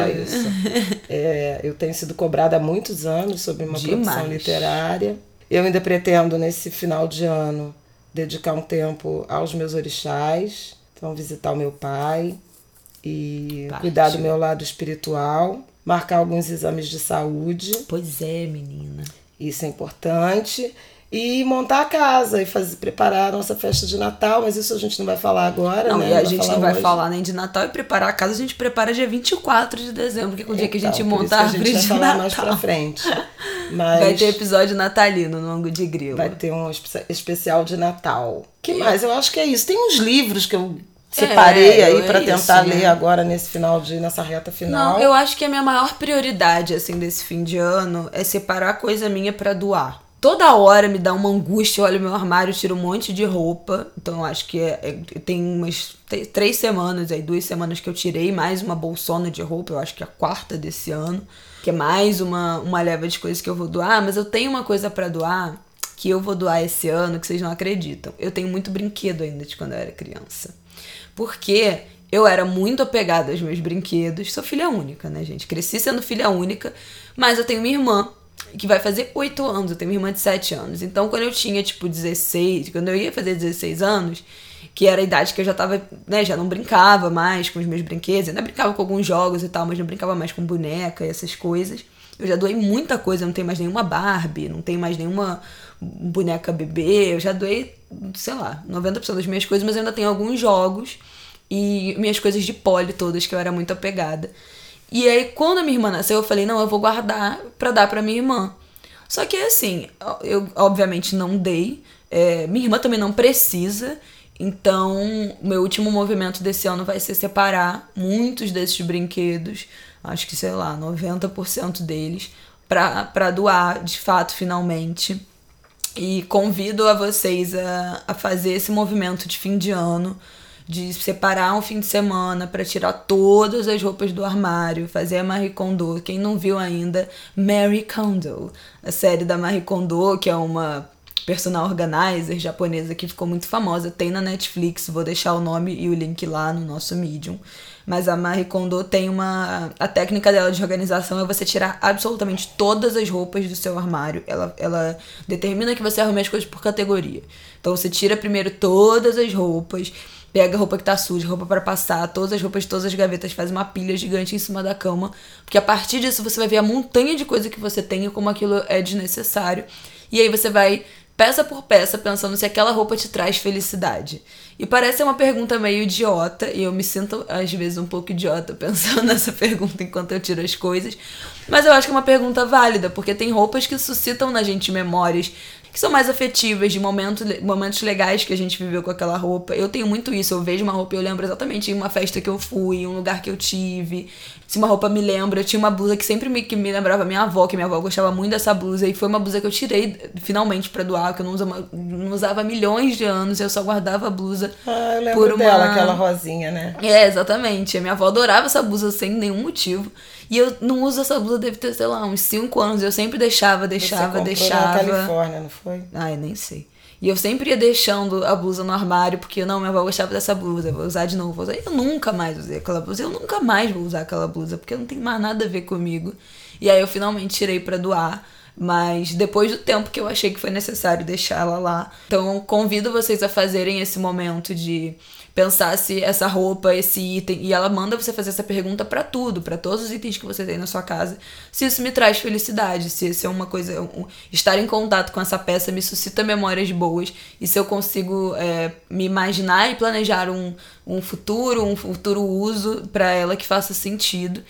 É, eu tenho sido cobrada há muitos anos sobre uma Demais. produção literária. Eu ainda pretendo, nesse final de ano, dedicar um tempo aos meus orixás, então visitar o meu pai e Parte. cuidar do meu lado espiritual, marcar alguns exames de saúde. Pois é, menina. Isso é importante e montar a casa e fazer, preparar a nossa festa de Natal, mas isso a gente não vai falar agora, não, né? E a gente não vai hoje. falar nem de Natal e preparar a casa, a gente prepara dia 24 de dezembro, que é o dia então, que a gente então, monta a árvore de Natal. A gente vai falar mais pra frente. Mas vai ter episódio natalino no ângulo de Grilo. Vai ter um especial de Natal. que mais? Eu acho que é isso. Tem uns livros que eu separei é, aí para é tentar isso, ler né? agora nesse final de nessa reta final. Não, eu acho que a minha maior prioridade assim desse fim de ano é separar coisa minha para doar toda hora me dá uma angústia. Eu olho meu armário, tiro um monte de roupa. Então eu acho que é, é, tem umas três semanas, aí duas semanas que eu tirei mais uma bolsona de roupa. Eu acho que é a quarta desse ano. Que é mais uma, uma leva de coisas que eu vou doar. Mas eu tenho uma coisa para doar que eu vou doar esse ano que vocês não acreditam. Eu tenho muito brinquedo ainda de quando eu era criança. Porque eu era muito apegada aos meus brinquedos. Sou filha única, né, gente? Cresci sendo filha única, mas eu tenho minha irmã que vai fazer 8 anos, eu tenho uma irmã de 7 anos. Então, quando eu tinha, tipo, 16, quando eu ia fazer 16 anos, que era a idade que eu já tava, né, já não brincava mais com os meus brinquedos, ainda brincava com alguns jogos e tal, mas não brincava mais com boneca e essas coisas. Eu já doei muita coisa, não tenho mais nenhuma Barbie, não tenho mais nenhuma boneca bebê, eu já doei, sei lá, 90% das minhas coisas, mas ainda tenho alguns jogos e minhas coisas de pole todas que eu era muito apegada. E aí, quando a minha irmã nasceu, eu falei, não, eu vou guardar pra dar pra minha irmã. Só que assim, eu obviamente não dei. É, minha irmã também não precisa. Então, meu último movimento desse ano vai ser separar muitos desses brinquedos, acho que sei lá, 90% deles, para doar de fato finalmente. E convido a vocês a, a fazer esse movimento de fim de ano de separar um fim de semana para tirar todas as roupas do armário, fazer a Marie Kondo. Quem não viu ainda, Mary Kondo, a série da Marie Kondo, que é uma personal organizer japonesa que ficou muito famosa, tem na Netflix, vou deixar o nome e o link lá no nosso Medium. Mas a Marie Kondo tem uma. A técnica dela de organização é você tirar absolutamente todas as roupas do seu armário. Ela, ela determina que você arrume as coisas por categoria. Então você tira primeiro todas as roupas pega a roupa que tá suja, roupa para passar, todas as roupas todas as gavetas, faz uma pilha gigante em cima da cama, porque a partir disso você vai ver a montanha de coisa que você tem e como aquilo é desnecessário. E aí você vai peça por peça pensando se aquela roupa te traz felicidade. E parece uma pergunta meio idiota, e eu me sinto às vezes um pouco idiota pensando nessa pergunta enquanto eu tiro as coisas, Mas eu acho que é uma pergunta válida, porque tem roupas que suscitam na gente memórias que são mais afetivas, de momento, momentos legais que a gente viveu com aquela roupa. Eu tenho muito isso, eu vejo uma roupa e eu lembro exatamente em uma festa que eu fui, em um lugar que eu tive. Se uma roupa me lembra, eu tinha uma blusa que sempre me, que me lembrava minha avó, que minha avó gostava muito dessa blusa, e foi uma blusa que eu tirei finalmente para doar, que eu não usava, não usava milhões de anos, eu só guardava a blusa. Ah, eu lembro por uma... dela, aquela rosinha, né? É, exatamente. A minha avó adorava essa blusa sem nenhum motivo. E eu não uso essa blusa, deve ter, sei lá, uns 5 anos. Eu sempre deixava, deixava, Você deixava. Na Califórnia, não foi? Ai, nem sei. E eu sempre ia deixando a blusa no armário, porque não, minha avó gostava dessa blusa, vou usar de novo. Vou usar. Eu nunca mais usei aquela blusa, eu nunca mais vou usar aquela blusa, porque não tem mais nada a ver comigo. E aí eu finalmente tirei para doar, mas depois do tempo que eu achei que foi necessário deixar ela lá. Então convido vocês a fazerem esse momento de pensar se essa roupa, esse item, e ela manda você fazer essa pergunta para tudo, para todos os itens que você tem na sua casa, se isso me traz felicidade, se isso é uma coisa, um, estar em contato com essa peça me suscita memórias boas, e se eu consigo é, me imaginar e planejar um, um futuro, um futuro uso para ela que faça sentido.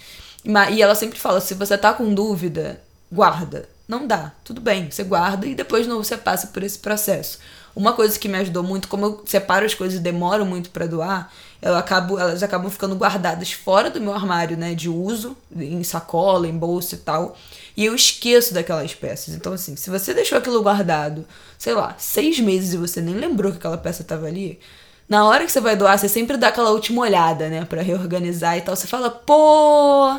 E ela sempre fala: se você tá com dúvida, guarda. Não dá, tudo bem, você guarda e depois de novo você passa por esse processo. Uma coisa que me ajudou muito, como eu separo as coisas e demoro muito para doar, eu acabo, elas acabam ficando guardadas fora do meu armário, né, de uso, em sacola, em bolsa e tal. E eu esqueço daquelas peças. Então, assim, se você deixou aquilo guardado, sei lá, seis meses e você nem lembrou que aquela peça tava ali, na hora que você vai doar, você sempre dá aquela última olhada, né, para reorganizar e tal. Você fala, pô,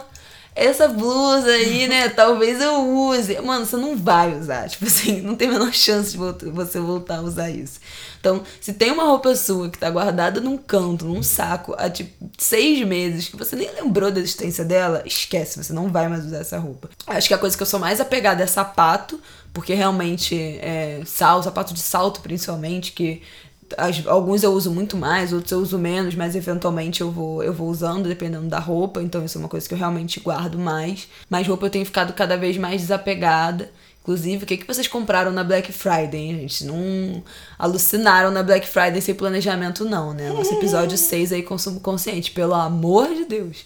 essa blusa aí, né? Talvez eu use. Mano, você não vai usar. Tipo assim, não tem a menor chance de você voltar a usar isso. Então, se tem uma roupa sua que tá guardada num canto, num saco, há tipo seis meses, que você nem lembrou da existência dela, esquece, você não vai mais usar essa roupa. Acho que a coisa que eu sou mais apegada é sapato, porque realmente é sal, sapato de salto principalmente, que as, alguns eu uso muito mais, outros eu uso menos, mas eventualmente eu vou, eu vou usando dependendo da roupa, então isso é uma coisa que eu realmente guardo mais. Mas roupa eu tenho ficado cada vez mais desapegada. Inclusive, o que, que vocês compraram na Black Friday, hein, gente? Não alucinaram na Black Friday sem planejamento, não, né? Nosso episódio 6 aí, consumo consciente, pelo amor de Deus.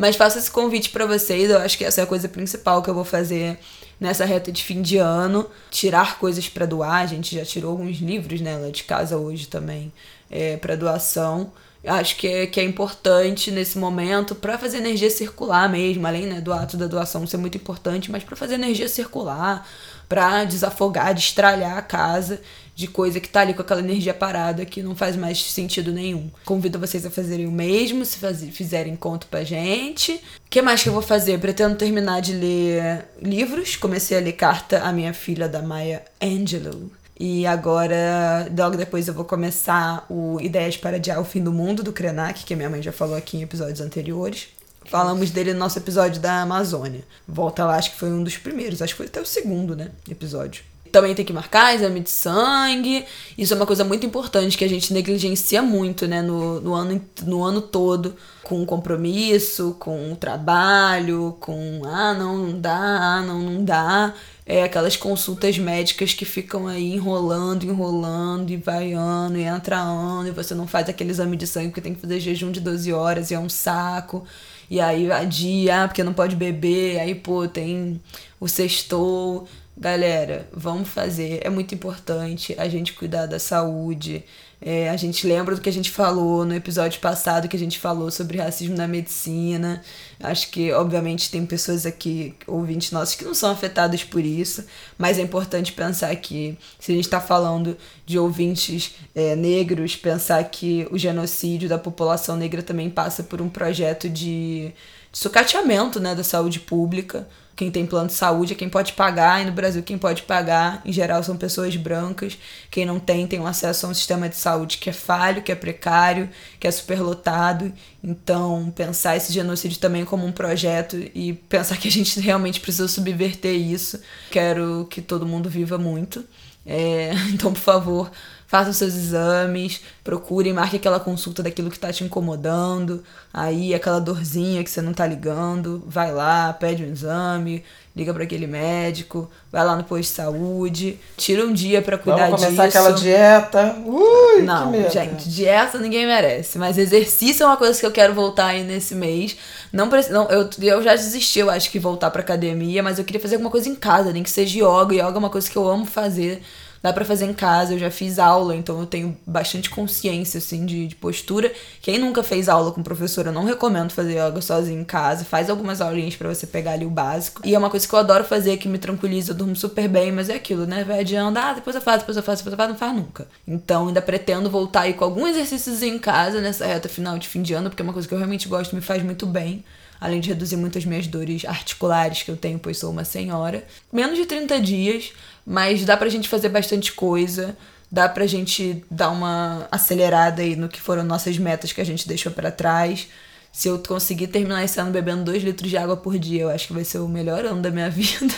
Mas faço esse convite para vocês, eu acho que essa é a coisa principal que eu vou fazer nessa reta de fim de ano, tirar coisas para doar. A gente já tirou alguns livros né, de casa hoje também é, para doação. Acho que é, que é importante nesse momento para fazer energia circular mesmo, além né, do ato da doação ser muito importante, mas para fazer energia circular, para desafogar, destralhar a casa de coisa que tá ali com aquela energia parada que não faz mais sentido nenhum. Convido vocês a fazerem o mesmo, se faz, fizerem conto pra gente. O que mais que eu vou fazer? Pretendo terminar de ler livros. Comecei a ler carta à minha filha da Maya Angelou. E agora, logo depois, eu vou começar o Ideias para Adiar o Fim do Mundo, do Krenak, que minha mãe já falou aqui em episódios anteriores. Falamos dele no nosso episódio da Amazônia. Volta lá, acho que foi um dos primeiros, acho que foi até o segundo, né? Episódio também tem que marcar exame de sangue. Isso é uma coisa muito importante que a gente negligencia muito, né, no, no, ano, no ano todo, com compromisso, com o trabalho, com ah, não, não dá, ah, não, não dá. É aquelas consultas médicas que ficam aí enrolando, enrolando, e vai ano, e entra ano, e você não faz aquele exame de sangue porque tem que fazer jejum de 12 horas e é um saco. E aí adia, porque não pode beber, aí pô, tem o sextou. Galera, vamos fazer. É muito importante a gente cuidar da saúde. É, a gente lembra do que a gente falou no episódio passado, que a gente falou sobre racismo na medicina. Acho que, obviamente, tem pessoas aqui, ouvintes nossos, que não são afetadas por isso, mas é importante pensar que, se a gente está falando de ouvintes é, negros, pensar que o genocídio da população negra também passa por um projeto de, de sucateamento né, da saúde pública quem tem plano de saúde é quem pode pagar, e no Brasil quem pode pagar, em geral, são pessoas brancas. Quem não tem, tem um acesso a um sistema de saúde que é falho, que é precário, que é superlotado. Então, pensar esse genocídio também como um projeto e pensar que a gente realmente precisa subverter isso. Quero que todo mundo viva muito. É, então, por favor, faça os seus exames, procure, marque aquela consulta daquilo que tá te incomodando, aí aquela dorzinha que você não tá ligando, vai lá, pede um exame, liga para aquele médico, vai lá no posto de saúde, tira um dia para cuidar Vamos começar disso. aquela dieta. Ui, Não, gente, dieta ninguém merece. Mas exercício é uma coisa que eu quero voltar aí nesse mês. Não, não eu, eu já desisti, eu acho que voltar pra academia, mas eu queria fazer alguma coisa em casa, nem que seja yoga. Yoga é uma coisa que eu amo fazer. Dá pra fazer em casa, eu já fiz aula, então eu tenho bastante consciência, assim, de, de postura. Quem nunca fez aula com professora, eu não recomendo fazer yoga sozinho em casa. Faz algumas aulinhas pra você pegar ali o básico. E é uma coisa que eu adoro fazer, que me tranquiliza, eu durmo super bem, mas é aquilo, né? Vai adiando, ah, depois eu faço, depois eu faço, depois eu faço, não faz nunca. Então ainda pretendo voltar aí com alguns exercícios em casa nessa reta final de fim de ano, porque é uma coisa que eu realmente gosto, me faz muito bem. Além de reduzir muito as minhas dores articulares que eu tenho, pois sou uma senhora. Menos de 30 dias, mas dá pra gente fazer bastante coisa. Dá pra gente dar uma acelerada aí no que foram nossas metas que a gente deixou pra trás. Se eu conseguir terminar esse ano bebendo 2 litros de água por dia, eu acho que vai ser o melhor ano da minha vida.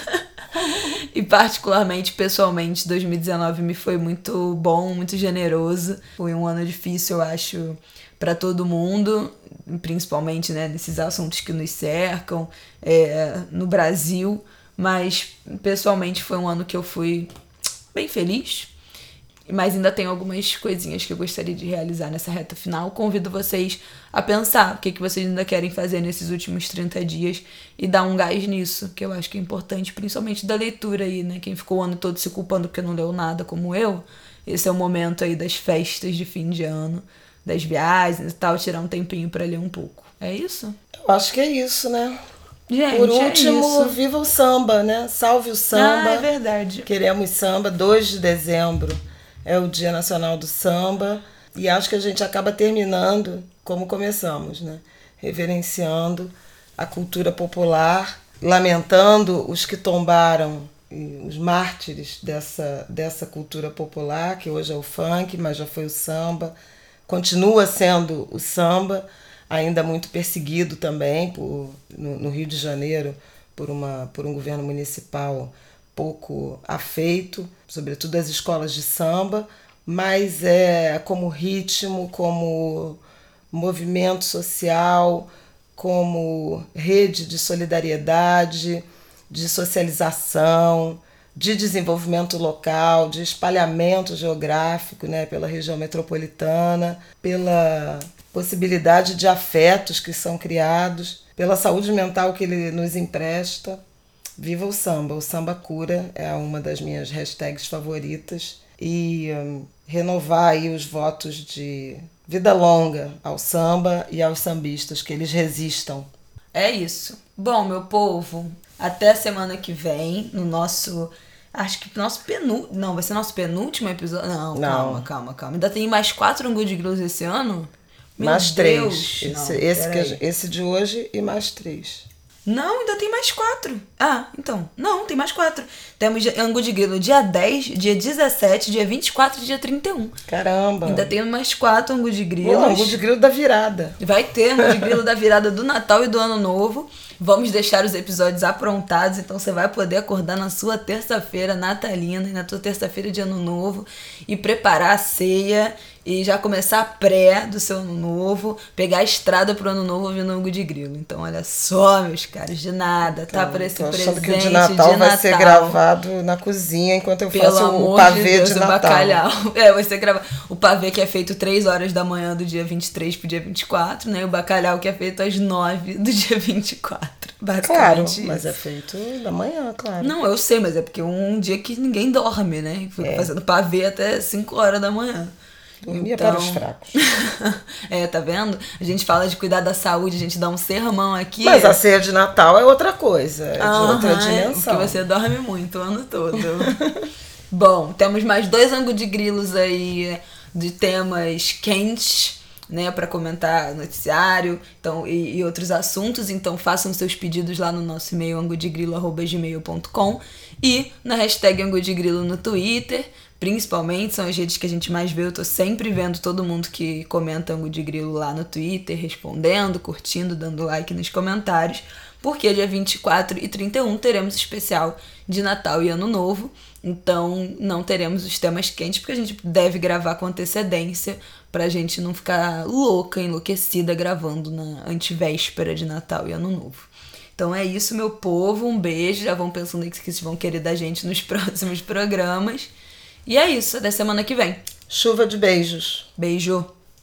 e particularmente, pessoalmente, 2019 me foi muito bom, muito generoso. Foi um ano difícil, eu acho, para todo mundo, principalmente né, nesses assuntos que nos cercam, é, no Brasil. Mas pessoalmente foi um ano que eu fui bem feliz. Mas ainda tem algumas coisinhas que eu gostaria de realizar nessa reta final. Convido vocês a pensar o que, que vocês ainda querem fazer nesses últimos 30 dias e dar um gás nisso, que eu acho que é importante, principalmente da leitura aí, né? Quem ficou o ano todo se culpando porque não leu nada, como eu, esse é o momento aí das festas de fim de ano, das viagens e tal, tirar um tempinho para ler um pouco. É isso? Eu acho que é isso, né? Gente, Por é último, isso. viva o samba, né? Salve o samba. Ah, é verdade. Queremos samba. 2 de dezembro é o Dia Nacional do Samba. E acho que a gente acaba terminando como começamos, né? Reverenciando a cultura popular, lamentando os que tombaram, os mártires dessa, dessa cultura popular, que hoje é o funk, mas já foi o samba. Continua sendo o samba, ainda muito perseguido também por, no, no Rio de Janeiro por, uma, por um governo municipal pouco afeito, sobretudo as escolas de samba, mas é como ritmo, como movimento social, como rede de solidariedade, de socialização, de desenvolvimento local, de espalhamento geográfico né, pela região metropolitana, pela possibilidade de afetos que são criados, pela saúde mental que ele nos empresta. Viva o samba, o samba cura é uma das minhas hashtags favoritas e hum, renovar aí os votos de vida longa ao samba e aos sambistas, que eles resistam. É isso. Bom, meu povo, até a semana que vem, no nosso. Acho que nosso penúltimo. Não, vai ser nosso penúltimo episódio. Não, Não. calma, calma, calma. Ainda tem mais quatro de Grus esse ano? Meu mais Deus. três. Não, Esse, esse, que esse de hoje e mais três. Não, ainda tem mais quatro. Ah, então. Não, tem mais quatro. Temos Angu de Grilo dia 10, dia 17, dia 24 e dia 31. Caramba! Ainda tem mais quatro Angu de Pô, Grilos. angu de grilo da virada. Vai ter Angu de Grilo da virada do Natal e do Ano Novo. Vamos deixar os episódios aprontados, então você vai poder acordar na sua terça-feira natalina na tua terça-feira de Ano Novo e preparar a ceia e já começar a pré do seu Ano Novo, pegar a estrada pro Ano Novo ouvindo Angu de Grilo. Então, olha só, meus caras, de nada, tá? Por esse presente que o de Natal de vai ser Natal. gravado na cozinha enquanto eu Pelo faço o pavê de Deus, de o Natal. bacalhau. É, você grava o pavê que é feito 3 horas da manhã do dia 23 pro dia 24, né? E o bacalhau que é feito às 9 do dia 24. Claro, mas é feito da manhã, claro. Não, eu sei, mas é porque é um dia que ninguém dorme, né? Fica É. fazendo pavê até 5 horas da manhã. Dormia Então- para os fracos. é, tá vendo? A gente fala de cuidar da saúde, a gente dá um sermão aqui. Mas a ceia de Natal é outra coisa, é de outra Aham, dimensão. Porque você dorme muito o ano todo. Bom, temos mais dois ângulos de grilos aí de temas quentes, né, para comentar noticiário então, e, e outros assuntos. Então façam seus pedidos lá no nosso e-mail angudegrilo.gmail.com e na hashtag angudegrilo no Twitter. Principalmente, são as redes que a gente mais vê. Eu tô sempre vendo todo mundo que comenta Angu de Grilo lá no Twitter, respondendo, curtindo, dando like nos comentários. porque dia 24 e 31 teremos especial de Natal e Ano Novo. Então não teremos os temas quentes, porque a gente deve gravar com antecedência pra gente não ficar louca, enlouquecida gravando na antivéspera de Natal e Ano Novo. Então é isso, meu povo. Um beijo. Já vão pensando que vocês vão querer da gente nos próximos programas. E é isso, até semana que vem. Chuva de beijos. Beijo.